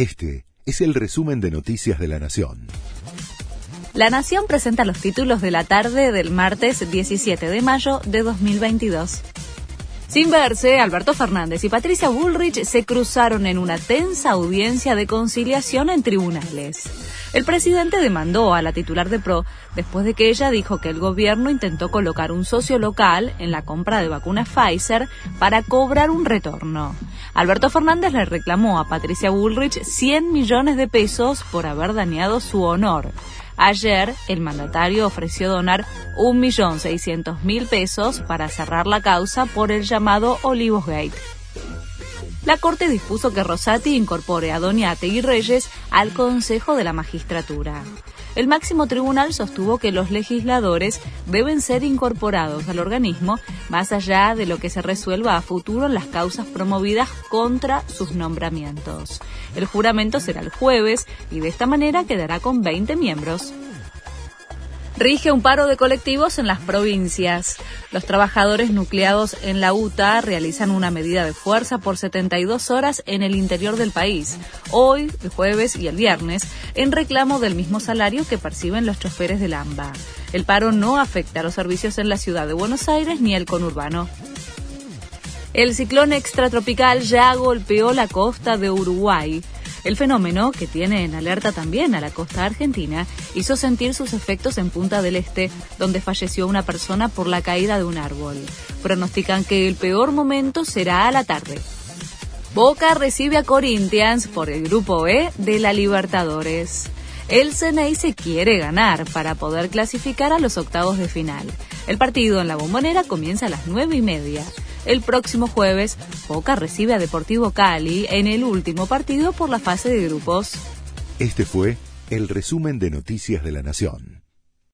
Este es el resumen de Noticias de la Nación. La Nación presenta los títulos de la tarde del martes 17 de mayo de 2022. Sin verse, Alberto Fernández y Patricia Bullrich se cruzaron en una tensa audiencia de conciliación en tribunales. El presidente demandó a la titular de PRO después de que ella dijo que el gobierno intentó colocar un socio local en la compra de vacunas Pfizer para cobrar un retorno. Alberto Fernández le reclamó a Patricia Bullrich 100 millones de pesos por haber dañado su honor. Ayer, el mandatario ofreció donar 1.600.000 pesos para cerrar la causa por el llamado Olivos Gate. La Corte dispuso que Rosati incorpore a Doñate y Reyes al Consejo de la Magistratura. El máximo tribunal sostuvo que los legisladores deben ser incorporados al organismo más allá de lo que se resuelva a futuro en las causas promovidas contra sus nombramientos. El juramento será el jueves y de esta manera quedará con 20 miembros rige un paro de colectivos en las provincias. Los trabajadores nucleados en la UTA realizan una medida de fuerza por 72 horas en el interior del país, hoy, el jueves y el viernes, en reclamo del mismo salario que perciben los choferes del AMBA. El paro no afecta a los servicios en la ciudad de Buenos Aires ni el conurbano. El ciclón extratropical ya golpeó la costa de Uruguay. El fenómeno, que tiene en alerta también a la costa argentina, hizo sentir sus efectos en Punta del Este, donde falleció una persona por la caída de un árbol. Pronostican que el peor momento será a la tarde. Boca recibe a Corinthians por el grupo E de la Libertadores. El Ceney se quiere ganar para poder clasificar a los octavos de final. El partido en la bombonera comienza a las nueve y media. El próximo jueves, Boca recibe a Deportivo Cali en el último partido por la fase de grupos. Este fue el resumen de Noticias de la Nación.